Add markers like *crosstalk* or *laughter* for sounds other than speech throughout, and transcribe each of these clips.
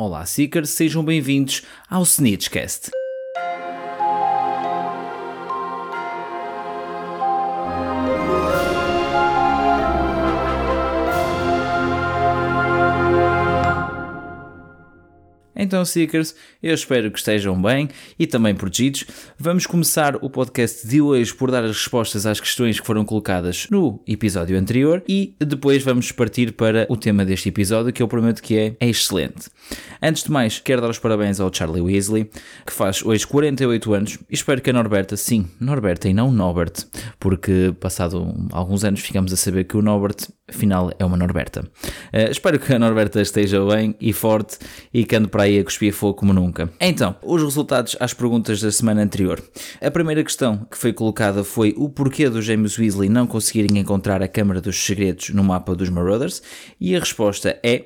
Olá, Seekers, sejam bem-vindos ao Snitchcast. Então, Seekers, eu espero que estejam bem e também protegidos. Vamos começar o podcast de hoje por dar as respostas às questões que foram colocadas no episódio anterior e depois vamos partir para o tema deste episódio, que eu prometo que é excelente. Antes de mais, quero dar os parabéns ao Charlie Weasley, que faz hoje 48 anos, e espero que a Norberta, sim, Norberta e não Norbert, porque passado alguns anos ficamos a saber que o Norbert, afinal, é uma Norberta. Uh, espero que a Norberta esteja bem e forte e que ande para aí a cuspir fogo como nunca. Então, os resultados às perguntas da semana anterior. A primeira questão que foi colocada foi o porquê dos James Weasley não conseguirem encontrar a Câmara dos Segredos no mapa dos Marauders, e a resposta é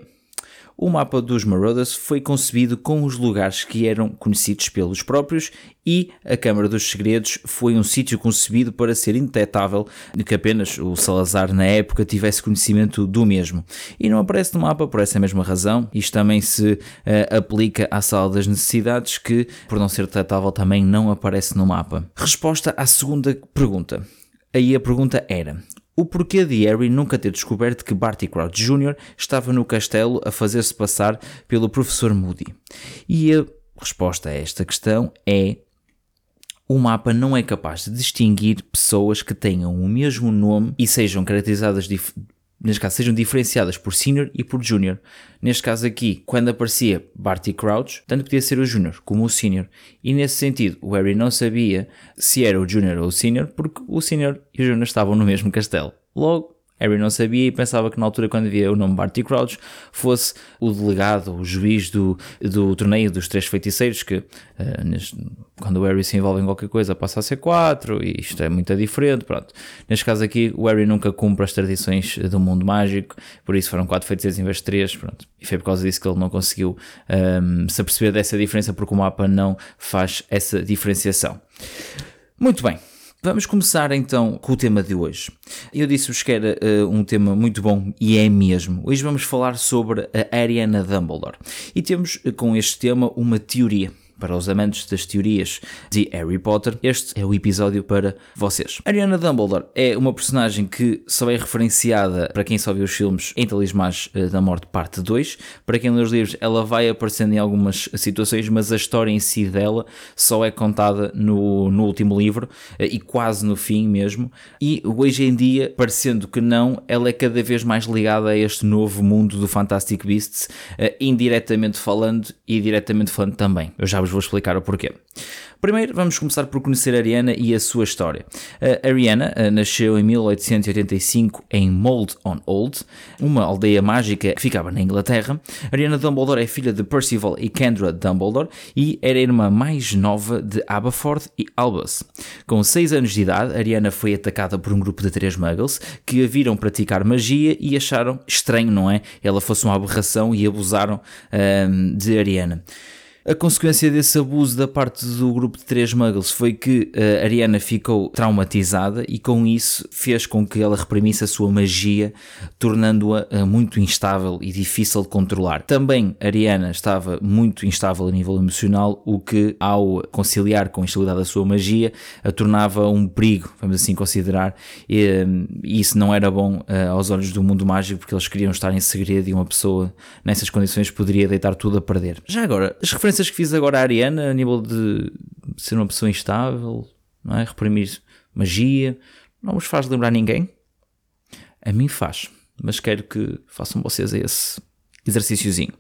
o mapa dos Marauders foi concebido com os lugares que eram conhecidos pelos próprios e a Câmara dos Segredos foi um sítio concebido para ser indetetável, que apenas o Salazar na época tivesse conhecimento do mesmo. E não aparece no mapa por essa mesma razão. Isto também se uh, aplica à Sala das Necessidades, que por não ser detetável também não aparece no mapa. Resposta à segunda pergunta. Aí a pergunta era: o porquê de Harry nunca ter descoberto que Barty Crouch Jr. estava no castelo a fazer-se passar pelo professor Moody? E a resposta a esta questão é o mapa não é capaz de distinguir pessoas que tenham o mesmo nome e sejam caracterizadas neste caso, sejam diferenciadas por Senior e por Junior. Neste caso aqui, quando aparecia Barty Crouch, tanto podia ser o Junior como o Senior. E nesse sentido, o Harry não sabia se era o Junior ou o Senior, porque o Senior e o Junior estavam no mesmo castelo. Logo, Harry não sabia e pensava que na altura, quando via o nome Barty Crouch, fosse o delegado, o juiz do, do torneio dos três feiticeiros, que uh, neste, quando o Harry se envolve em qualquer coisa passa a ser quatro, e isto é muito diferente, pronto. Neste caso aqui, o Harry nunca cumpre as tradições do mundo mágico, por isso foram quatro feiticeiros em vez de três, pronto. E foi por causa disso que ele não conseguiu um, se aperceber dessa diferença, porque o mapa não faz essa diferenciação. Muito bem, Vamos começar então com o tema de hoje. Eu disse-vos que era uh, um tema muito bom e é mesmo. Hoje vamos falar sobre a Ariana Dumbledore. E temos uh, com este tema uma teoria para os amantes das teorias de Harry Potter, este é o episódio para vocês. Ariana Dumbledore é uma personagem que só é referenciada para quem só viu os filmes em Talismãs eh, da Morte parte 2. Para quem lê os livros, ela vai aparecendo em algumas situações, mas a história em si dela só é contada no, no último livro eh, e quase no fim mesmo. E hoje em dia, parecendo que não, ela é cada vez mais ligada a este novo mundo do Fantastic Beasts, eh, indiretamente falando e diretamente falando também. Eu já vos vou explicar o porquê. Primeiro, vamos começar por conhecer Ariana e a sua história. A Ariana nasceu em 1885 em Mold on Old, uma aldeia mágica que ficava na Inglaterra. Ariana Dumbledore é filha de Percival e Kendra Dumbledore e era irmã mais nova de Aberforth e Albus. Com 6 anos de idade, Ariana foi atacada por um grupo de três muggles que a viram praticar magia e acharam estranho, não é? Ela fosse uma aberração e abusaram um, de Ariana. A consequência desse abuso da parte do grupo de três muggles foi que a eh, Ariana ficou traumatizada e com isso fez com que ela reprimisse a sua magia, tornando-a eh, muito instável e difícil de controlar. Também Ariana estava muito instável a nível emocional, o que ao conciliar com a instabilidade da sua magia a tornava um perigo, vamos assim considerar, e isso não era bom eh, aos olhos do mundo mágico porque eles queriam estar em segredo e uma pessoa nessas condições poderia deitar tudo a perder. Já agora, as referências que fiz agora Ariana, a nível de ser uma pessoa instável, não é? reprimir magia, não vos faz lembrar ninguém? A mim faz, mas quero que façam vocês esse exercíciozinho.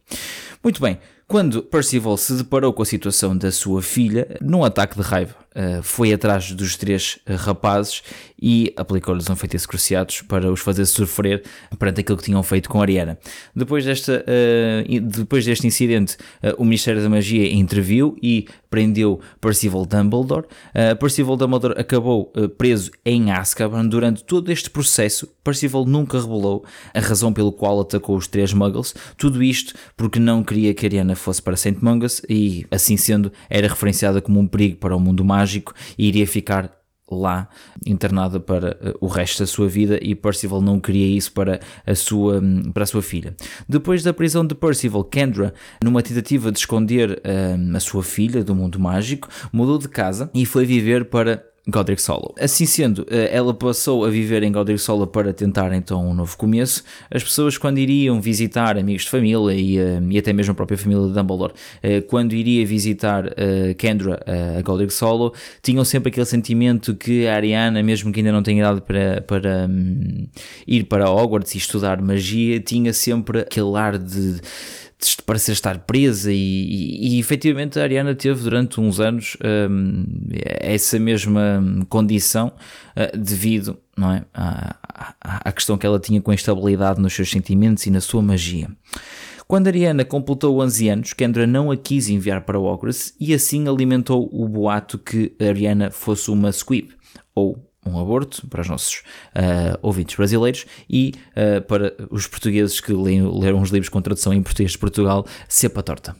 Muito bem, quando Percival se deparou com a situação da sua filha, num ataque de raiva, eh, foi atrás dos três eh, rapazes e aplicou-lhes um feitiço cruciados para os fazer sofrer perante aquilo que tinham feito com Ariana. Depois, desta, uh, depois deste incidente, o Ministério da Magia interviu e prendeu Percival Dumbledore. Percival Dumbledore acabou preso em Azkaban durante todo este processo. Percival nunca revelou a razão pelo qual atacou os três Muggles. Tudo isto porque não queria que Ariana fosse para St. Mungus e, assim sendo, era referenciada como um perigo para o mundo mágico e iria ficar lá internada para uh, o resto da sua vida e Percival não queria isso para a sua, um, para a sua filha. Depois da prisão de Percival, Kendra, numa tentativa de esconder uh, a sua filha do mundo mágico, mudou de casa e foi viver para Godric Solo. Assim sendo, eh, ela passou a viver em Godric Solo para tentar então um novo começo. As pessoas quando iriam visitar amigos de família e, eh, e até mesmo a própria família de Dumbledore, eh, quando iria visitar Kendra a Godric Solo, tinham sempre aquele sentimento que a Ariana, mesmo que ainda não tenha idade para, para um, ir para Hogwarts e estudar magia, tinha sempre aquele ar de parecer estar presa e, e, e, efetivamente a Ariana teve durante uns anos um, essa mesma condição uh, devido não é, à, à, à, questão que ela tinha com a instabilidade nos seus sentimentos e na sua magia. Quando Ariana completou 11 anos, Kendra não a quis enviar para Hogwarts e assim alimentou o boato que Ariana fosse uma squib, ou um aborto para os nossos uh, ouvintes brasileiros e uh, para os portugueses que leram, leram os livros com tradução em português de Portugal, cepa torta.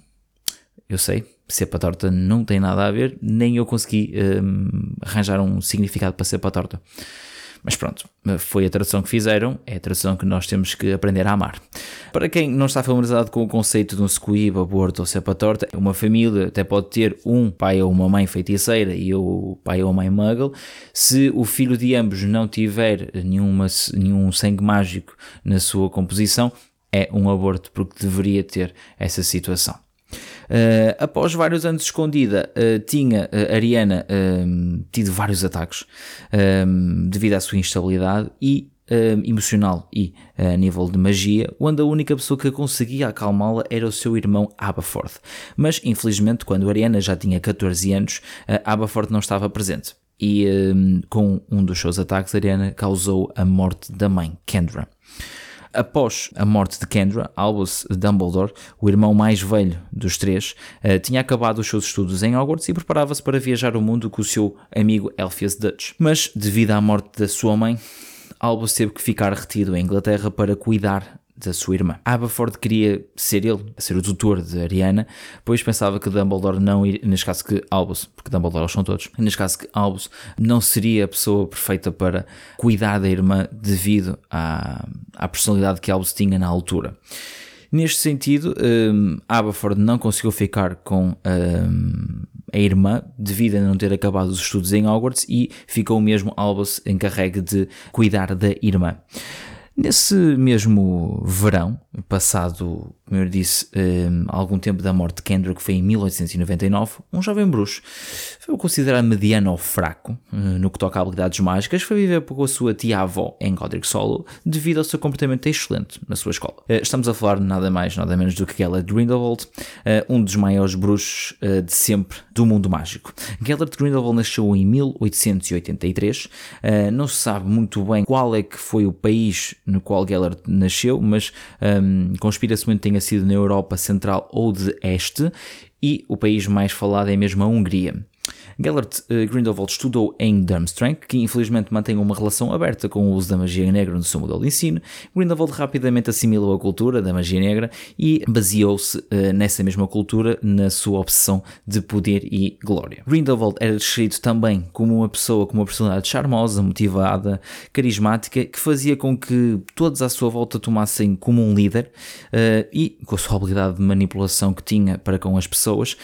Eu sei, cepa torta não tem nada a ver, nem eu consegui um, arranjar um significado para cepa torta. Mas pronto, foi a tradução que fizeram, é a tradução que nós temos que aprender a amar. Para quem não está familiarizado com o conceito de um squib, aborto ou cepa torta, uma família até pode ter um pai ou uma mãe feiticeira e o pai ou a mãe muggle. Se o filho de ambos não tiver nenhuma, nenhum sangue mágico na sua composição, é um aborto porque deveria ter essa situação. Uh, após vários anos escondida, uh, tinha uh, Ariana tido vários ataques devido à sua instabilidade e emocional e a nível de magia, onde a única pessoa que conseguia acalmá-la era o seu irmão Aberforth. Mas infelizmente, quando Ariana já tinha 14 anos, Aberforth não estava presente. E com um dos seus ataques, Ariana causou a morte da mãe, Kendra. Após a morte de Kendra, Albus Dumbledore, o irmão mais velho dos três, eh, tinha acabado os seus estudos em Hogwarts e preparava-se para viajar o mundo com o seu amigo Elphias Dutch. Mas, devido à morte da sua mãe, Albus teve que ficar retido em Inglaterra para cuidar da sua irmã. Aberford queria ser ele, ser o tutor de Ariana, pois pensava que Dumbledore não iria, neste caso que Albus, porque Dumbledore são todos, neste caso que Albus não seria a pessoa perfeita para cuidar da irmã devido à, à personalidade que Albus tinha na altura. Neste sentido, um, não conseguiu ficar com um, a irmã devido a não ter acabado os estudos em Hogwarts e ficou mesmo Albus encarregue de cuidar da irmã. Nesse mesmo verão, passado, como eu disse, um, algum tempo da morte de Kendrick, foi em 1899, um jovem bruxo foi considerado mediano ou fraco uh, no que toca a habilidades mágicas, foi viver com a sua tia-avó em Godric Solo devido ao seu comportamento excelente na sua escola. Uh, estamos a falar nada mais, nada menos do que Gellert Grindelwald, uh, um dos maiores bruxos de sempre do mundo mágico. Gellert Grindelwald nasceu em 1883, não se sabe muito bem qual é que foi o país no qual Gellert nasceu, mas um, conspira-se muito que tenha sido na Europa Central ou de Este, e o país mais falado é mesmo a Hungria. Gellert uh, Grindelwald estudou em Durmstrang, que infelizmente mantém uma relação aberta com o uso da magia negra no seu modelo de ensino. Grindelwald rapidamente assimilou a cultura da magia negra e baseou-se uh, nessa mesma cultura na sua obsessão de poder e glória. Grindelwald era descrito também como uma pessoa com uma personalidade charmosa, motivada, carismática, que fazia com que todos à sua volta tomassem como um líder uh, e, com a sua habilidade de manipulação que tinha para com as pessoas,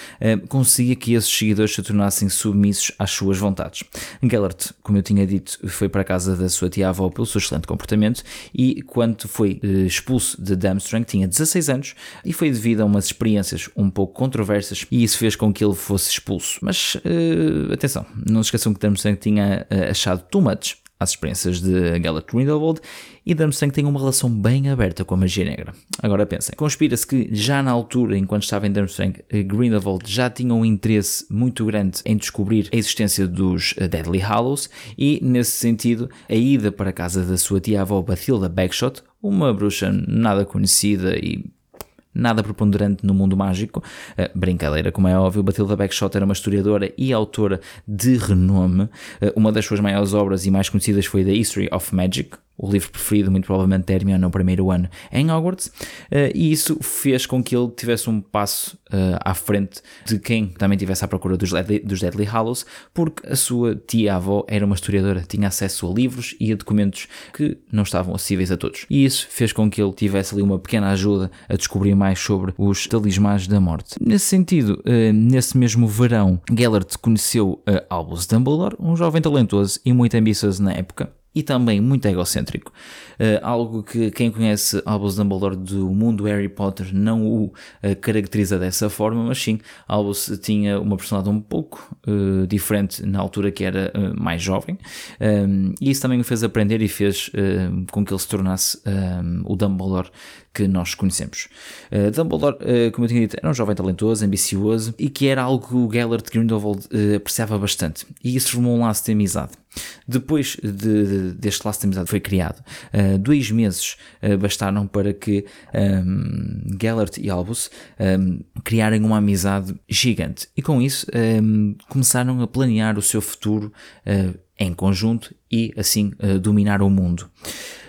conseguia que esses seguidores se tornassem submissos às suas vontades. Gellert, como eu tinha dito, foi para a casa da sua tia-avó pelo seu excelente comportamento e quando foi eh, expulso de Durmstrang tinha 16 anos e foi devido a umas experiências um pouco controversas e isso fez com que ele fosse expulso. Mas uh, atenção, não se esqueçam que Durmstrang tinha uh, achado too much às experiências de Gellert Grindelwald e Durmstrang tem uma relação bem aberta com a magia negra. Agora pensem, conspira-se que já na altura, enquanto estava em Durmstrang, Grindelwald já tinha um interesse muito grande em descobrir a existência dos eh, Deadly Hallows e, nesse sentido, a ida para a casa da sua tia-avó Bathilda Bagshot, uma bruxa nada conhecida e nada preponderante no mundo mágico. Uh, brincadeira, como é óbvio, Batilda Bagshot era uma historiadora e autora de renome. Uh, uma das suas maiores obras e mais conhecidas foi The History of Magic, o livro preferido, muito provavelmente, de Hermione no primeiro ano em Hogwarts, uh, e isso fez com que ele tivesse um passo uh, à frente de quem também estivesse à procura dos Deadly, dos Deadly Hallows, porque a sua tia-avó era uma historiadora, tinha acesso a livros e a documentos que não estavam acessíveis a todos. E isso fez com que ele tivesse ali uma pequena ajuda a descobrir mais sobre os talismãs da morte. Nesse sentido, uh, nesse mesmo verão, Gellert conheceu Albus Dumbledore, um jovem talentoso e muito ambicioso na época e também muito egocêntrico. Uh, algo que quem conhece Albus Dumbledore do mundo Harry Potter não o uh, caracteriza dessa forma, mas sim, Albus tinha uma personalidade um pouco uh, diferente na altura que era mais jovem, um, e isso também o fez aprender e fez com que ele se tornasse um, o Dumbledore que nós conhecemos. Uh, Dumbledore, uh, como eu tinha dito, era um jovem talentoso, ambicioso e que era algo que o Gellert Grindelwald uh, apreciava bastante. E isso formou um laço de amizade. Depois de, de, deste laço de amizade foi criado, dois meses bastaram para que um, ehm, Gellert e Albus um, ehm, criarem uma amizade gigante. E com isso um, ehm, começaram a planear o seu futuro em conjunto e assim dominar o mundo.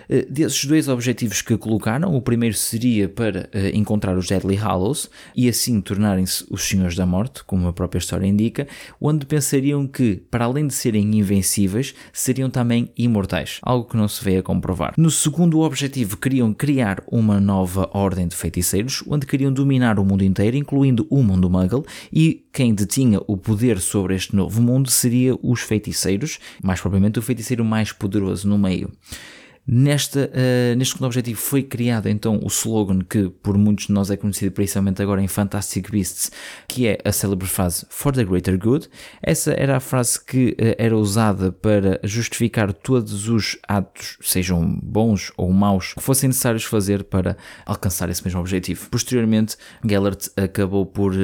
Eh, desses dois objetivos que colocaram, o primeiro seria para eh, encontrar os Deadly Hallows e assim tornarem-se os Senhores da Morte, como a própria história indica, onde pensariam que, para além de serem invencíveis, seriam também imortais, algo que não se veio a comprovar. No segundo objetivo, queriam criar uma nova ordem de feiticeiros, onde queriam dominar o mundo inteiro, incluindo o mundo Muggle, e quem detinha o poder sobre este novo mundo seria os feiticeiros, mais propriamente o feiticeiro mais poderoso no meio. Nesta, uh, neste segundo objetivo foi criado então o slogan que por muitos de nós é conhecido principalmente agora em Fantastic Beasts, que é a célebre frase For the Greater Good. Essa era a frase que uh, era usada para justificar todos os atos, sejam bons ou maus, que fossem necessários fazer para alcançar esse mesmo objetivo. Posteriormente, Gellert acabou por uh,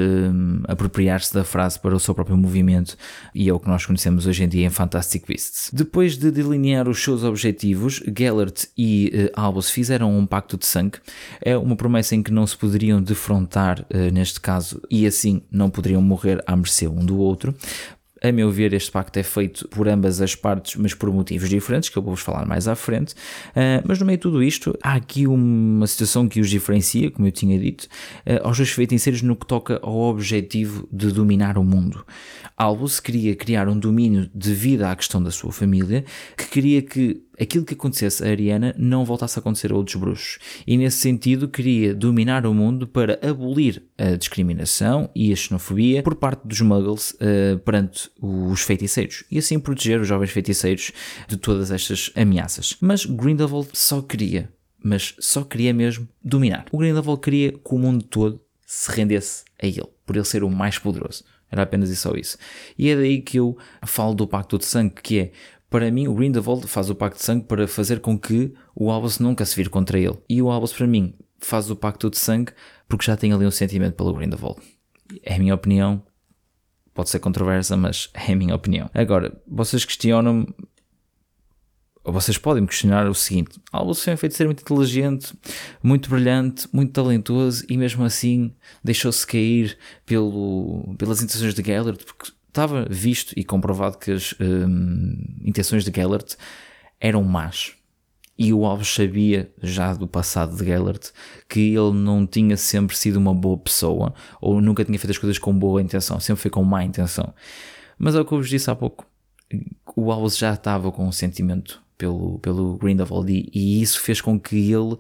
apropriar-se da frase para o seu próprio movimento e é o que nós conhecemos hoje em dia em Fantastic Beasts. Depois de delinear os seus objetivos, Gellert Gellert e uh, Albus fizeram um pacto de sangue. É uma promessa em que não se poderiam defrontar, uh, neste caso, e assim não poderiam morrer à mercê um do outro. A meu ver, este pacto é feito por ambas as partes, mas por motivos diferentes, que eu vou-vos falar mais à frente. Uh, mas no meio de tudo isto, há aqui uma situação que os diferencia, como eu tinha dito, uh, aos dois feiticeiros no que toca ao objetivo de dominar o mundo. Albus queria criar um domínio devido à questão da sua família, que queria que aquilo que acontecesse a Ariana não voltasse a acontecer a outros bruxos. E nesse sentido queria dominar o mundo para abolir a discriminação e a xenofobia por parte dos muggles uh, perante os feiticeiros e assim proteger os jovens feiticeiros de todas estas ameaças. Mas Grindelwald só queria, mas só queria mesmo dominar. O Grindelwald queria que o mundo todo se rendesse a ele, por ele ser o mais poderoso. Era apenas e só isso. E é daí que eu falo do Pacto de Sangue, que é, para mim, o Grindelwald faz o Pacto de Sangue para fazer com que o Albus nunca se vire contra ele. E o Albus, para mim, faz o Pacto de Sangue porque já tem ali um sentimento pelo Grindelwald. É a minha opinião. Pode ser controversa, mas é a minha opinião. Agora, vocês questionam-me vocês podem me questionar o seguinte: Albus foi um feiticeiro muito inteligente, muito brilhante, muito talentoso e mesmo assim deixou-se cair pelo, pelas intenções de Gellert, porque estava visto e comprovado que as hum, intenções de Gellert eram más. E o Alves sabia já do passado de Gellert que ele não tinha sempre sido uma boa pessoa ou nunca tinha feito as coisas com boa intenção, sempre foi com má intenção. Mas é o que eu vos disse há pouco. O Alves já estava com um sentimento pelo, pelo Grindelwald e, e isso fez com que ele uh,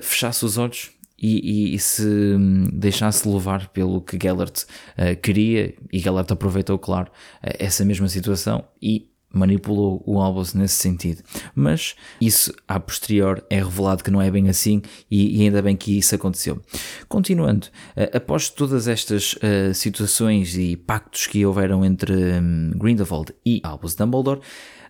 fechasse os olhos e, e, e, se um, deixasse levar pelo que Gellert uh, queria e Gellert aproveitou, claro, uh, essa mesma situação e manipulou o Albus nesse sentido. Mas isso, a posterior, é revelado que não é bem assim e, e ainda bem que isso aconteceu. Continuando, uh, após todas estas uh, situações e pactos que houveram entre um, Grindelwald e Albus Dumbledore,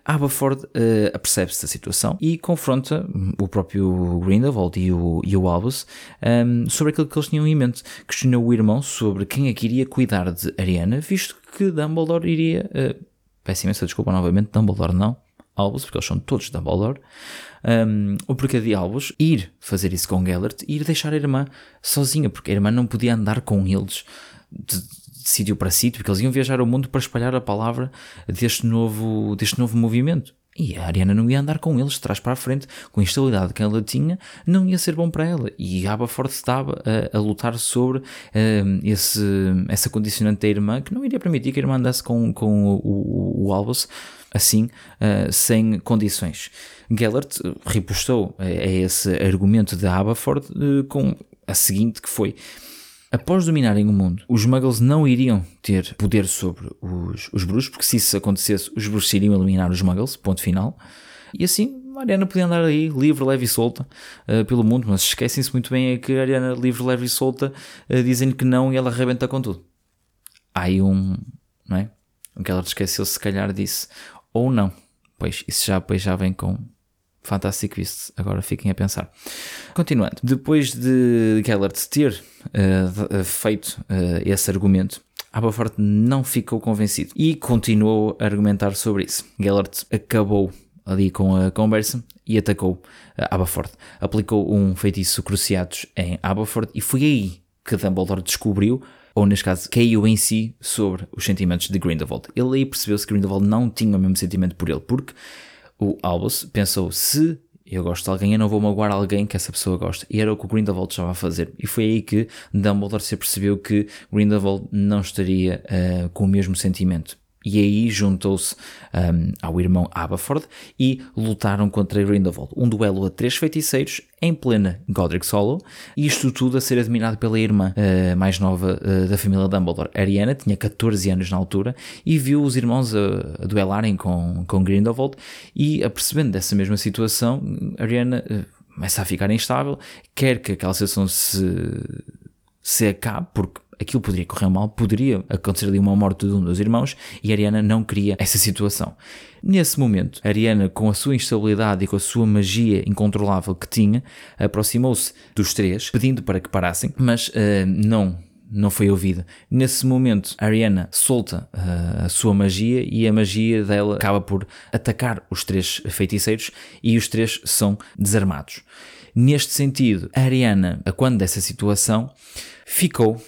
Aberford uh, apercebe-se da situação e confronta o próprio Grindelwald e o, e o Albus um, sobre aquilo que eles tinham em mente. Questionou o irmão sobre quem é que iria cuidar de Ariana, visto que Dumbledore iria. Uh, peço imensa desculpa novamente, Dumbledore não, Albus, porque eles são todos Dumbledore. Um, o porquê de Albus ir fazer isso com Gellert e ir deixar a irmã sozinha, porque a irmã não podia andar com eles. De, de sítio para sítio, porque eles iam viajar ao mundo para espalhar a palavra deste novo, deste novo movimento. E a Ariana não ia andar com eles de trás para a frente, com a instabilidade que ela tinha, não ia ser bom para ela. E Aberforth estava a, a lutar sobre uh, esse, essa condicionante da irmã que não iria permitir que a irmã andasse com, com o, o, o Albus assim, uh, sem condições. Gellert repostou a, a esse argumento de Aberforth uh, com a seguinte que foi Após dominarem o mundo, os Muggles não iriam ter poder sobre os, os bruxos, porque se isso acontecesse, os bruxos iriam eliminar os Muggles, ponto final. E assim, a Ariana podia andar aí, livre, leve e solta, uh, pelo mundo, mas esquecem-se muito bem é que a Ariana, livre, leve e solta, uh, dizem que não e ela arrebenta com tudo. Há aí um, não é? O que ela esqueceu-se, se calhar, disse, ou não. Pois, isso já, pois já vem com Fantastic Beasts. Agora fiquem a pensar. Continuando, depois de Gellert ter uh, feito uh, esse argumento, Aberforth não ficou convencido e continuou a argumentar sobre isso. Gellert acabou ali com a conversa e atacou Aberforth. Aplicou um feitiço Cruciados em Aberforth e foi aí que Dumbledore descobriu ou neste caso caiu em si sobre os sentimentos de Grindelwald. Ele aí percebeu-se que Grindelwald não tinha o mesmo sentimento por ele, porque o Albus pensou: se eu gosto de alguém, eu não vou magoar alguém que essa pessoa gosta. E era o que o Grindelwald estava a fazer. E foi aí que Dumbledore se percebeu que Grindelwald não estaria uh, com o mesmo sentimento e aí juntou-se um, ao irmão Aberford e lutaram contra Grindelwald. Um duelo a três feiticeiros em plena Godric's Hollow e isto tudo a ser admirado pela irmã uh, mais nova uh, da família Dumbledore. Ariana tinha 14 anos na altura e viu os irmãos a, a duelarem com, com Grindelwald e apercebendo dessa mesma situação, Ariana uh, começa a ficar instável, quer que aquela situação se, se acabe, porque aquilo poderia correr mal, poderia acontecer ali uma morte de um dos irmãos e Ariana não queria essa situação. Nesse momento, Ariana, com a sua instabilidade e com a sua magia incontrolável que tinha, aproximou-se dos três, pedindo para que parassem, mas uh, não não foi ouvida. Nesse momento, Ariana solta uh, a sua magia e a magia dela acaba por atacar os três feiticeiros e os três são desarmados. Neste sentido, Ariana, quando dessa situação, ficou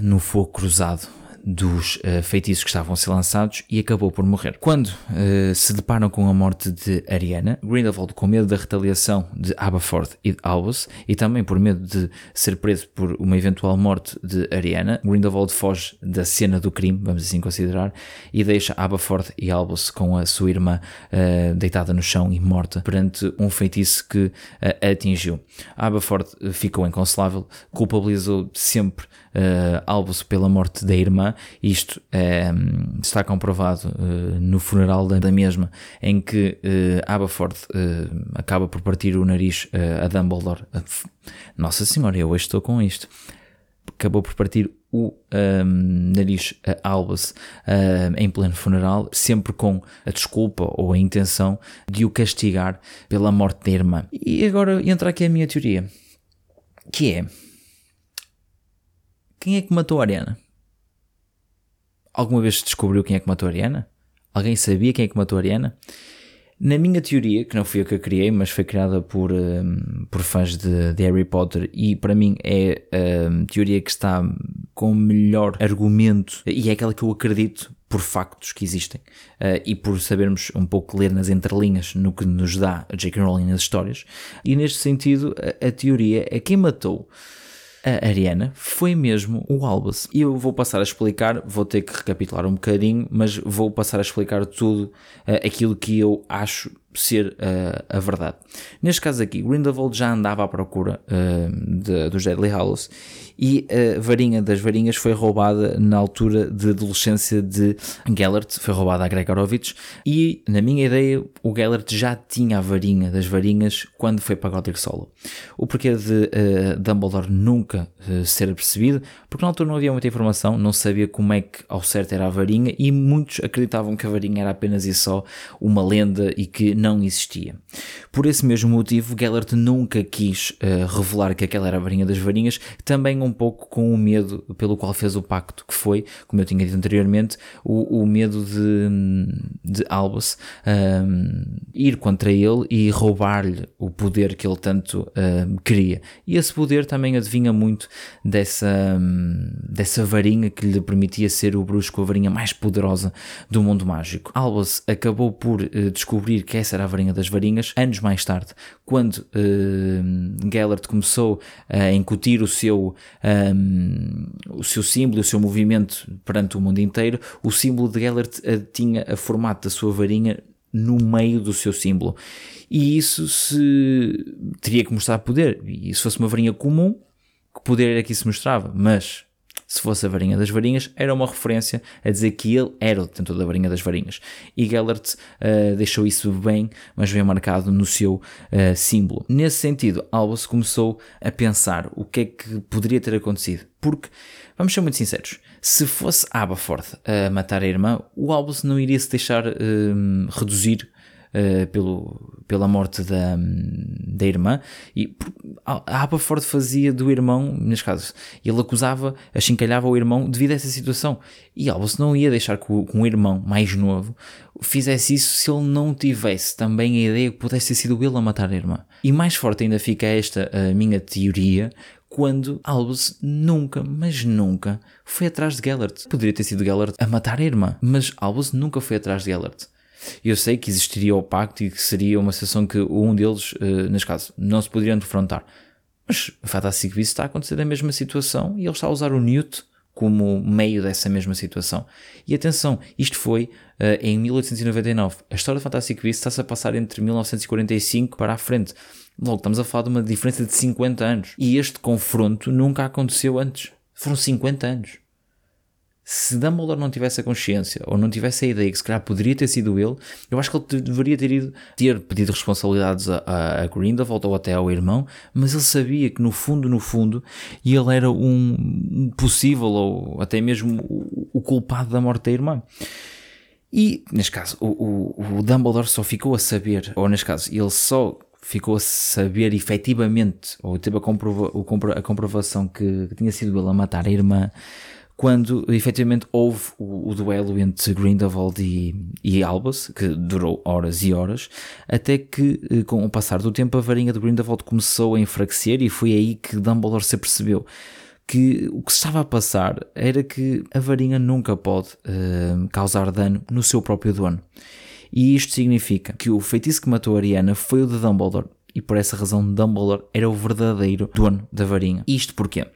no fogo cruzado dos uh, feitiços que estavam a ser lançados e acabou por morrer. Quando uh, se deparam com a morte de Ariana, Grindelwald, com medo da retaliação de Aberforth e de Albus, e também por medo de ser preso por uma eventual morte de Ariana, Grindelwald foge da cena do crime, vamos assim considerar, e deixa Aberforth e Albus com a sua irmã uh, deitada no chão e morta perante um feitiço que a atingiu. Aberforth ficou inconsolável, culpabilizou sempre Albus pela morte da irmã. Isto uh, está comprovado uh, no funeral da, mesma, em que uh, Aberforth acaba por partir o nariz a Dumbledore. *laughs* Nossa Senhora, eu hoje estou com isto. Acabou por partir o um, nariz a Albus em pleno funeral, sempre com a desculpa ou a intenção de o castigar pela morte da irmã. E agora entra aqui a minha teoria, que é quem é que matou a Ariana? Alguma vez se descobriu quem é que matou a Ariana? Alguém sabia quem é que matou a Ariana? Na minha teoria, que não fui eu que a criei, mas foi criada por, um, por fãs de, de, Harry Potter e para mim é a um, teoria que está com o melhor argumento e é aquela que eu acredito por factos que existem uh, e por sabermos um pouco ler nas entrelinhas no que nos dá J.K. Rowling nas histórias. E neste sentido, a, a teoria é quem matou a Ariana foi mesmo o Albus. E eu vou passar a explicar, vou ter que recapitular um bocadinho, mas vou passar a explicar tudo uh, aquilo que eu acho ser uh, a verdade. Neste caso aqui, Grindelwald já andava à procura uh, de, dos Deadly Hallows e a varinha das varinhas foi roubada na altura de adolescência de Gellert, foi roubada a Gregorovitch e, na minha ideia, o Gellert já tinha a varinha das varinhas quando foi para Godric Solo. O porquê de uh, Dumbledore nunca uh, ser percebido, porque na altura não havia muita informação, não sabia como é que ao certo era a varinha e muitos acreditavam que a varinha era apenas e só uma lenda e que não existia. Por esse mesmo motivo, Gellert nunca quis uh, revelar que aquela era a varinha das varinhas, também um pouco com o medo pelo qual fez o pacto, que foi, como eu tinha dito anteriormente, o, o medo de, de Albus um, ir contra ele e roubar-lhe o poder que ele tanto um, queria. E esse poder também adivinha muito dessa, um, dessa varinha que lhe permitia ser o bruxo com a varinha mais poderosa do mundo mágico. Albus acabou por uh, descobrir que essa essa era a varinha das varinhas. Anos mais tarde, quando uh, Gellert começou a incutir o seu, um, o seu símbolo, o seu movimento perante o mundo inteiro, o símbolo de Gellert uh, tinha a formato da sua varinha no meio do seu símbolo. E isso se teria que mostrar poder. E se fosse uma varinha comum, que poder era que isso mostrava. Mas se fosse a varinha das varinhas, era uma referência a dizer que ele era o detentor da varinha das varinhas. E Gellert uh, deixou isso bem, mas bem marcado no seu uh, símbolo. Nesse sentido, Albus começou a pensar o que é que poderia ter acontecido. Porque, vamos ser muito sinceros, se fosse Aberforth a matar a irmã, o Albus não iria se deixar uh, reduzir uh, pelo, pela morte da, da irmã. E a Aberforth fazia do irmão, neste caso, ele acusava, achincalhava o irmão devido a essa situação. E Albus não ia deixar que, um irmão mais novo fizesse isso se ele não tivesse também a ideia que pudesse ter sido ele a matar a irmã. E mais forte ainda fica esta minha teoria quando Albus nunca, mas nunca, foi atrás de Gellert. Poderia ter sido Gellert a matar a irmã, mas Albus nunca foi atrás de Gellert. Eu sei que existiria o pacto e que seria uma situação que um deles, uh, neste caso, não se poderiam defrontar. Mas o Fantastic Beasts está a acontecer a mesma situação e ele está a usar o Newt como meio dessa mesma situação. E atenção, isto foi uh, em 1899. A história do Fantastic Beasts está-se a passar entre 1945 para a frente. Logo, estamos a falar de uma diferença de 50 anos. E este confronto nunca aconteceu antes. Foram 50 anos se Dumbledore não tivesse a consciência ou não tivesse a ideia que se calhar poderia ter sido ele, eu acho que ele deveria ter ido ter pedido responsabilidades a, a, a Grindelwald ou até ao irmão, mas ele sabia que no fundo, no fundo, ele era um possível ou até mesmo o, o culpado da morte da irmã. E, neste caso, o, o, o Dumbledore só ficou a saber, ou neste caso, ele só ficou a saber efetivamente, ou teve a, comprova, a comprovação que, que tinha sido ele a matar a irmã quando efetivamente houve o, o duelo entre Grindelwald e, e, Albus, que durou horas e horas, até que eh, com o passar do tempo a varinha de Grindelwald começou a enfraquecer e foi aí que Dumbledore se percebeu que o que estava a passar era que a varinha nunca pode uh, causar dano no seu próprio dono. E isto significa que o feitiço que matou a Ariana foi o de Dumbledore, e por essa razão Dumbledore era o verdadeiro dono da varinha. Isto porquê?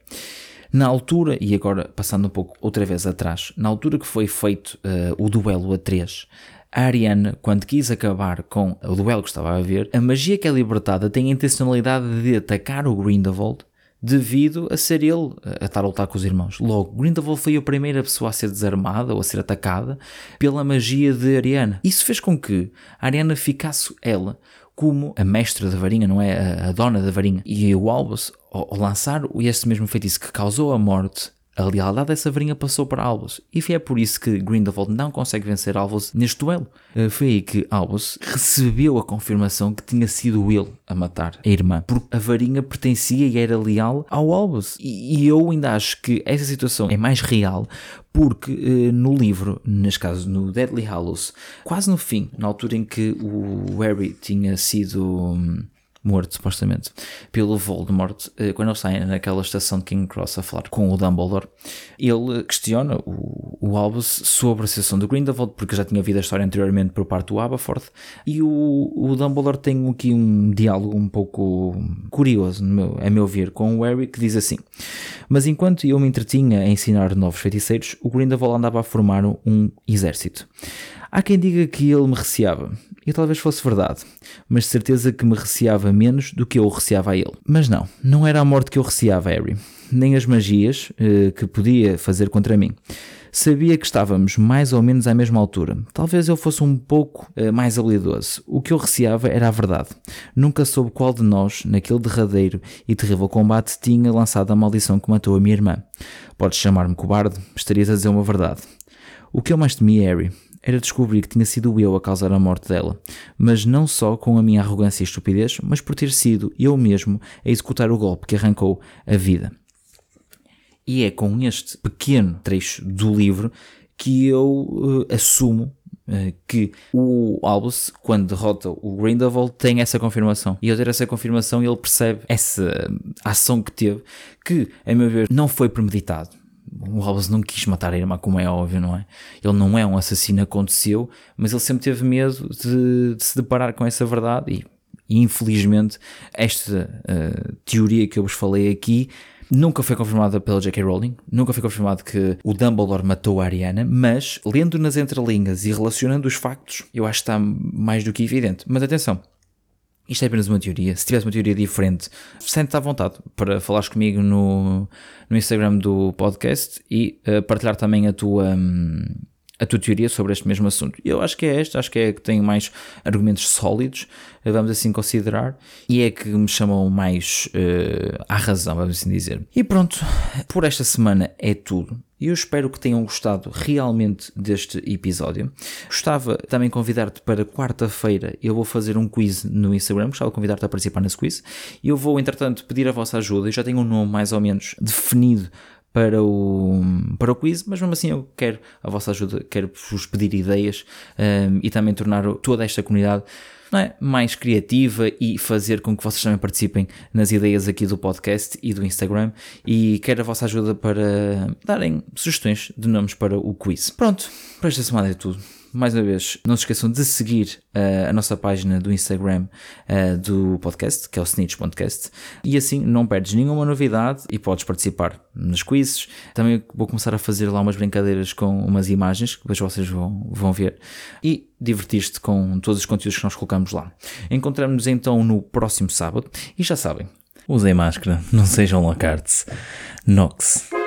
Na altura, e agora passando um pouco outra vez atrás, na altura que foi feito uh, o duelo a 3, a Ariana, quando quis acabar com o duelo que estava a haver, a magia que é libertada tem a intencionalidade de atacar o Grindelwald devido a ser ele a estar a lutar com os irmãos. Logo, Grindelwald foi a primeira pessoa a ser desarmada ou a ser atacada pela magia de Ariana. Isso fez com que a Ariana ficasse ela como a mestra da varinha, não é? A, a dona da varinha. E o Albus, ao, ao lançar esse mesmo feitiço que causou a morte a lealdade dessa varinha passou para Albus, e foi é por isso que Grindelwald não consegue vencer Albus neste duelo. Eh, foi aí que Albus recebeu a confirmação que tinha sido ele a matar a irmã, porque a varinha pertencia e era leal ao Albus. E, eu ainda acho que essa situação é mais real porque eh, no livro, neste caso no Deadly Hallows, quase no fim, na altura em que o Harry tinha sido hum, morto, supostamente, pelo Voldemort, eh, quando ele sai naquela estação de King Cross a falar com o Dumbledore, ele questiona o, o Albus sobre a situação do Grindelwald, porque já tinha ouvido a história anteriormente por parte do Aberforth, e o, o Dumbledore tem aqui um diálogo um pouco curioso, meu, a meu ver, com o Harry, que diz assim: Mas enquanto eu me entretinha a ensinar novos feiticeiros, o Grindelwald andava a formar um exército. Há quem diga que ele me receava, e talvez fosse verdade, mas certeza que me receava menos do que eu receava a ele. Mas não, não era a morte que eu receava, Harry, nem as magias eh, que podia fazer contra mim. Sabia que estávamos mais ou menos à mesma altura. Talvez eu fosse um pouco eh, mais habilidoso. O que eu receava era a verdade. Nunca soube qual de nós, naquele derradeiro e terrível combate, tinha lançado a maldição que matou a minha irmã. Podes chamar-me cobarde, estarias a dizer uma verdade. O que eu mais temia, Harry, era descobrir que tinha sido eu a causar a morte dela, mas não só com a minha arrogância e estupidez, mas por ter sido eu mesmo a executar o golpe que arrancou a vida. E é com este pequeno trecho do livro que eu uh, assumo uh, que o Albus, quando derrota o Grindelwald, tem essa confirmação. E ao ter essa confirmação, ele percebe essa ação que teve, que, a meu ver, não foi premeditado o Hobbes não quis matar a irmã, como é óbvio, não é? Ele não é um assassino, aconteceu, mas ele sempre teve medo de, de se deparar com essa verdade e, e infelizmente, esta uh, teoria que eu vos falei aqui Nunca foi confirmada pela J.K. Rowling, nunca foi confirmado que o Dumbledore matou a Ariana, mas lendo nas entrelinhas e relacionando os factos, eu acho que está mais do que evidente. Mas atenção, isto é apenas uma teoria. Se tivesse uma teoria diferente, sente-te à vontade para falares comigo no, no Instagram do podcast e uh, partilhar também a tua. Um, a tua teoria sobre este mesmo assunto. Eu acho que é esta, acho que é que tem mais argumentos sólidos, vamos assim considerar, e é que me chamam mais uh, à razão, vamos assim dizer. E pronto, por esta semana é tudo. Eu espero que tenham gostado realmente deste episódio. Gostava também convidar-te para quarta-feira. Eu vou fazer um quiz no Instagram. Gostava de convidar-te a participar nesse quiz. Eu vou, entretanto, pedir a vossa ajuda. Eu já tenho um nome mais ou menos definido para o, para o quiz, mas mesmo assim eu quero a vossa ajuda, quero vos pedir ideias um, e também tornar toda esta comunidade é? mais criativa e fazer com que vocês também participem nas ideias aqui do podcast e do Instagram e quero a vossa ajuda para darem sugestões de nomes para o quiz. Pronto, para esta semana é tudo mais uma vez, não se esqueçam de seguir uh, a nossa página do Instagram uh, do podcast, que é o Snitch Podcast, e assim não perdes nenhuma novidade e podes participar nos quizzes. Também vou começar a fazer lá umas brincadeiras com umas imagens, que depois vocês vão, vão ver, e divertir-te com todos os conteúdos que nós colocamos lá. Encontramos-nos então no próximo sábado, e já sabem, usem máscara, não sejam lacartes. Nox.